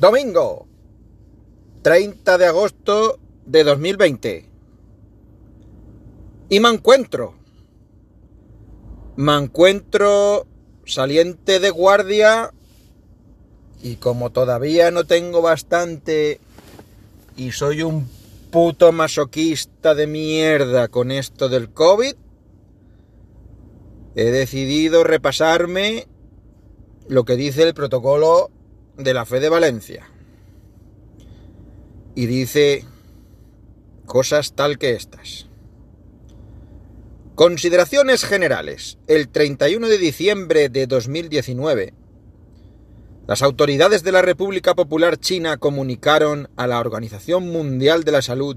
Domingo, 30 de agosto de 2020. Y me encuentro. Me encuentro saliente de guardia y como todavía no tengo bastante y soy un puto masoquista de mierda con esto del COVID, he decidido repasarme lo que dice el protocolo de la fe de Valencia. Y dice cosas tal que estas. Consideraciones generales. El 31 de diciembre de 2019, las autoridades de la República Popular China comunicaron a la Organización Mundial de la Salud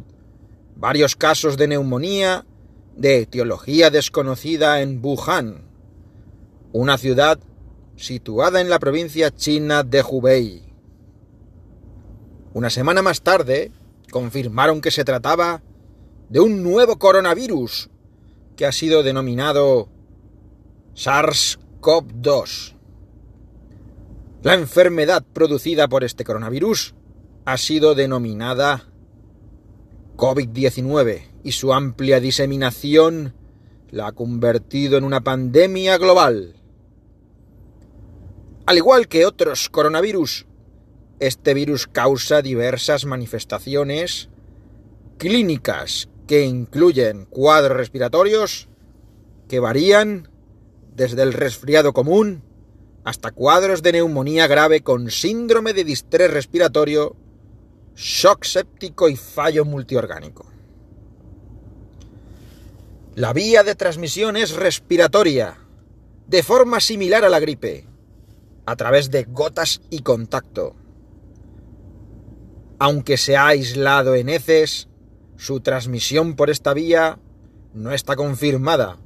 varios casos de neumonía de etiología desconocida en Wuhan, una ciudad situada en la provincia china de Hubei. Una semana más tarde, confirmaron que se trataba de un nuevo coronavirus que ha sido denominado SARS-CoV-2. La enfermedad producida por este coronavirus ha sido denominada COVID-19 y su amplia diseminación la ha convertido en una pandemia global. Al igual que otros coronavirus, este virus causa diversas manifestaciones clínicas que incluyen cuadros respiratorios que varían desde el resfriado común hasta cuadros de neumonía grave con síndrome de distrés respiratorio, shock séptico y fallo multiorgánico. La vía de transmisión es respiratoria, de forma similar a la gripe a través de gotas y contacto. Aunque se ha aislado en heces, su transmisión por esta vía no está confirmada,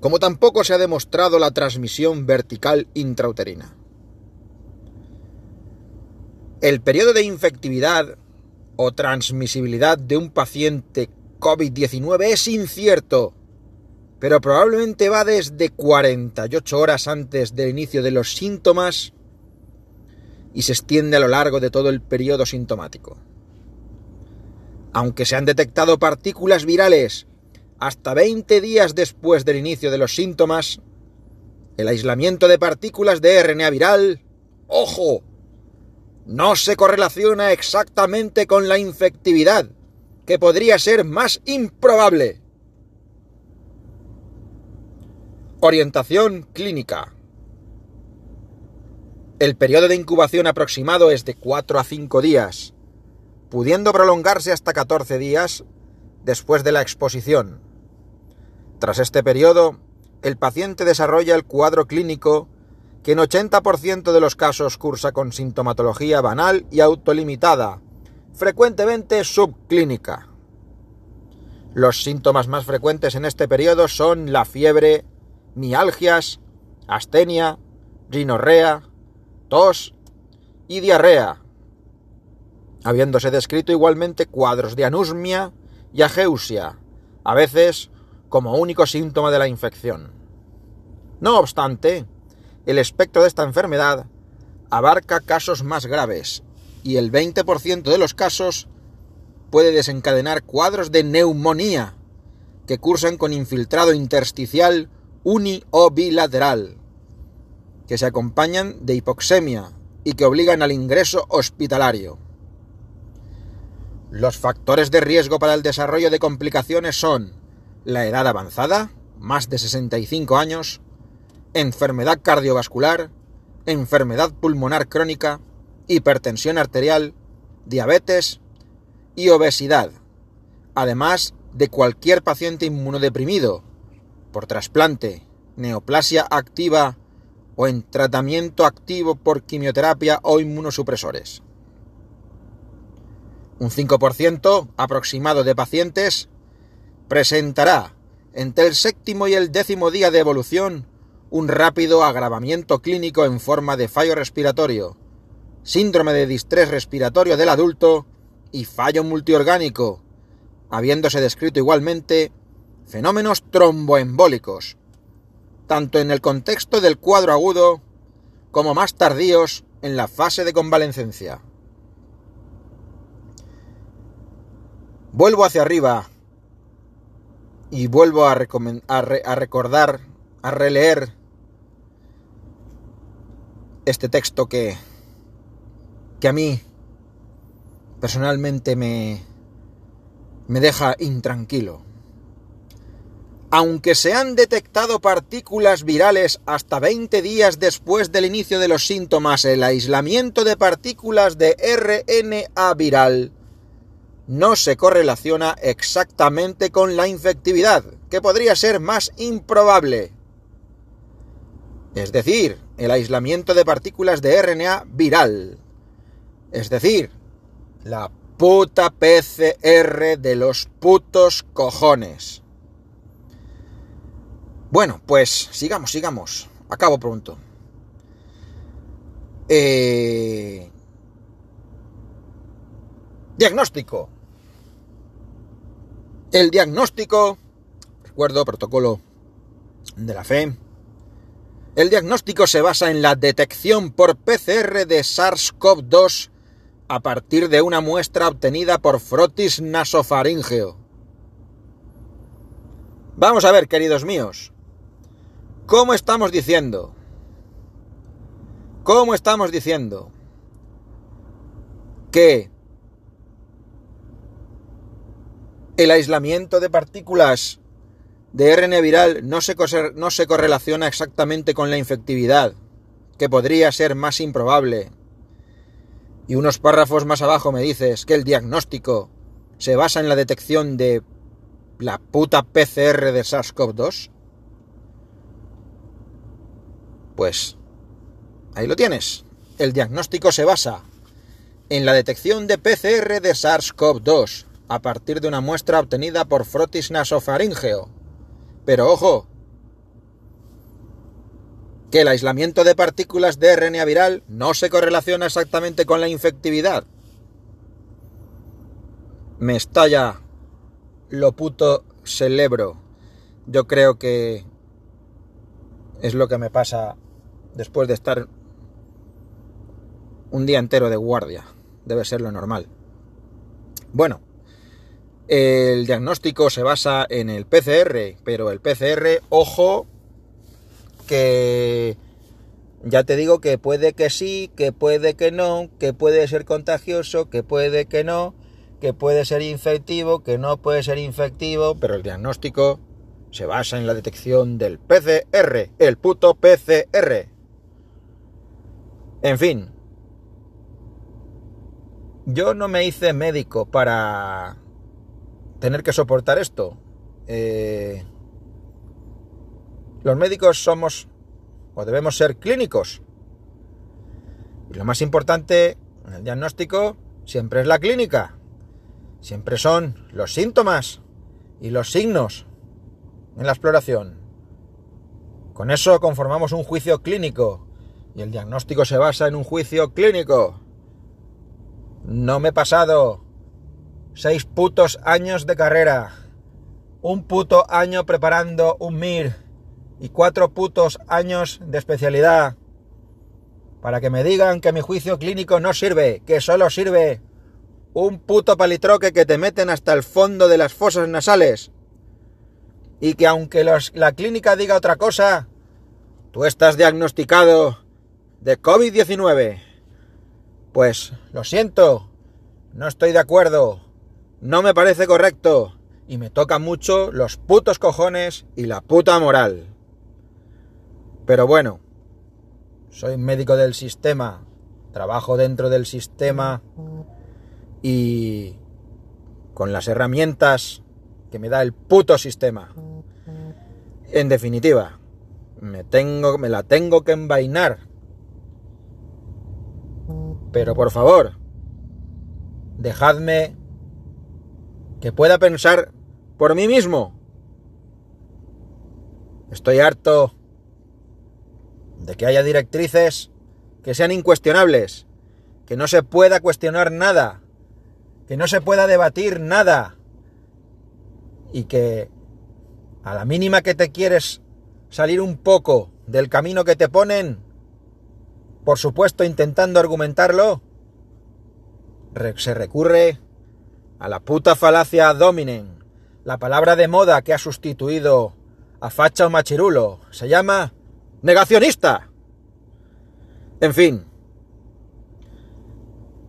como tampoco se ha demostrado la transmisión vertical intrauterina. El periodo de infectividad o transmisibilidad de un paciente COVID-19 es incierto pero probablemente va desde 48 horas antes del inicio de los síntomas y se extiende a lo largo de todo el periodo sintomático. Aunque se han detectado partículas virales hasta 20 días después del inicio de los síntomas, el aislamiento de partículas de RNA viral, ojo, no se correlaciona exactamente con la infectividad, que podría ser más improbable. Orientación clínica. El periodo de incubación aproximado es de 4 a 5 días, pudiendo prolongarse hasta 14 días después de la exposición. Tras este periodo, el paciente desarrolla el cuadro clínico que en 80% de los casos cursa con sintomatología banal y autolimitada, frecuentemente subclínica. Los síntomas más frecuentes en este periodo son la fiebre, mialgias, astenia, rinorrea, tos y diarrea, habiéndose descrito igualmente cuadros de anusmia y ageusia, a veces como único síntoma de la infección. No obstante, el espectro de esta enfermedad abarca casos más graves y el 20% de los casos puede desencadenar cuadros de neumonía que cursan con infiltrado intersticial uni o bilateral, que se acompañan de hipoxemia y que obligan al ingreso hospitalario. Los factores de riesgo para el desarrollo de complicaciones son la edad avanzada, más de 65 años, enfermedad cardiovascular, enfermedad pulmonar crónica, hipertensión arterial, diabetes y obesidad, además de cualquier paciente inmunodeprimido, por trasplante, neoplasia activa o en tratamiento activo por quimioterapia o inmunosupresores. Un 5% aproximado de pacientes presentará entre el séptimo y el décimo día de evolución un rápido agravamiento clínico en forma de fallo respiratorio, síndrome de distrés respiratorio del adulto y fallo multiorgánico, habiéndose descrito igualmente fenómenos tromboembólicos, tanto en el contexto del cuadro agudo como más tardíos en la fase de convalecencia. Vuelvo hacia arriba y vuelvo a, a recordar, a releer este texto que, que a mí personalmente me, me deja intranquilo. Aunque se han detectado partículas virales hasta 20 días después del inicio de los síntomas, el aislamiento de partículas de RNA viral no se correlaciona exactamente con la infectividad, que podría ser más improbable. Es decir, el aislamiento de partículas de RNA viral. Es decir, la puta PCR de los putos cojones. Bueno, pues sigamos, sigamos. Acabo pronto. Eh... Diagnóstico. El diagnóstico, recuerdo, protocolo de la fe. El diagnóstico se basa en la detección por PCR de SARS-CoV-2 a partir de una muestra obtenida por frotis nasofaringeo. Vamos a ver, queridos míos. ¿Cómo estamos diciendo? ¿Cómo estamos diciendo? Que el aislamiento de partículas de RNA viral no se, no se correlaciona exactamente con la infectividad, que podría ser más improbable. Y unos párrafos más abajo me dices que el diagnóstico se basa en la detección de la puta PCR de SARS-CoV-2. Pues ahí lo tienes. El diagnóstico se basa en la detección de PCR de SARS-CoV-2 a partir de una muestra obtenida por frotis nasofaringeo. Pero ojo, que el aislamiento de partículas de RNA viral no se correlaciona exactamente con la infectividad. Me estalla lo puto celebro. Yo creo que es lo que me pasa después de estar un día entero de guardia. Debe ser lo normal. Bueno, el diagnóstico se basa en el PCR, pero el PCR, ojo, que ya te digo que puede que sí, que puede que no, que puede ser contagioso, que puede que no, que puede ser infectivo, que no puede ser infectivo, pero el diagnóstico se basa en la detección del PCR, el puto PCR. En fin, yo no me hice médico para tener que soportar esto. Eh, los médicos somos o debemos ser clínicos. Y lo más importante en el diagnóstico siempre es la clínica. Siempre son los síntomas y los signos en la exploración. Con eso conformamos un juicio clínico y el diagnóstico se basa en un juicio clínico. No me he pasado Seis putos años de carrera. Un puto año preparando un MIR. Y cuatro putos años de especialidad. Para que me digan que mi juicio clínico no sirve, que solo sirve un puto palitroque que te meten hasta el fondo de las fosas nasales. Y que aunque la clínica diga otra cosa, tú estás diagnosticado de COVID-19. Pues lo siento, no estoy de acuerdo. No me parece correcto. Y me toca mucho los putos cojones y la puta moral. Pero bueno, soy médico del sistema, trabajo dentro del sistema y con las herramientas que me da el puto sistema. En definitiva, me tengo me la tengo que envainar. Pero por favor, dejadme que pueda pensar por mí mismo. Estoy harto de que haya directrices que sean incuestionables, que no se pueda cuestionar nada, que no se pueda debatir nada y que a la mínima que te quieres salir un poco del camino que te ponen, por supuesto intentando argumentarlo, se recurre a la puta falacia dominen, la palabra de moda que ha sustituido a facha o machirulo. Se llama negacionista. En fin,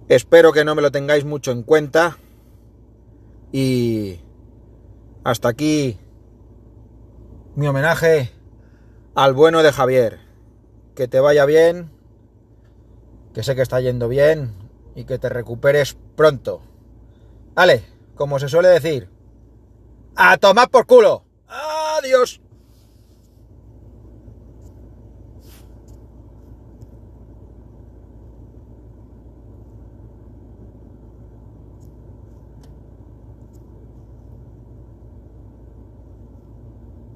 espero que no me lo tengáis mucho en cuenta y hasta aquí mi homenaje al bueno de Javier. Que te vaya bien, que sé que está yendo bien y que te recuperes pronto. Vale, como se suele decir, a tomar por culo. Adiós.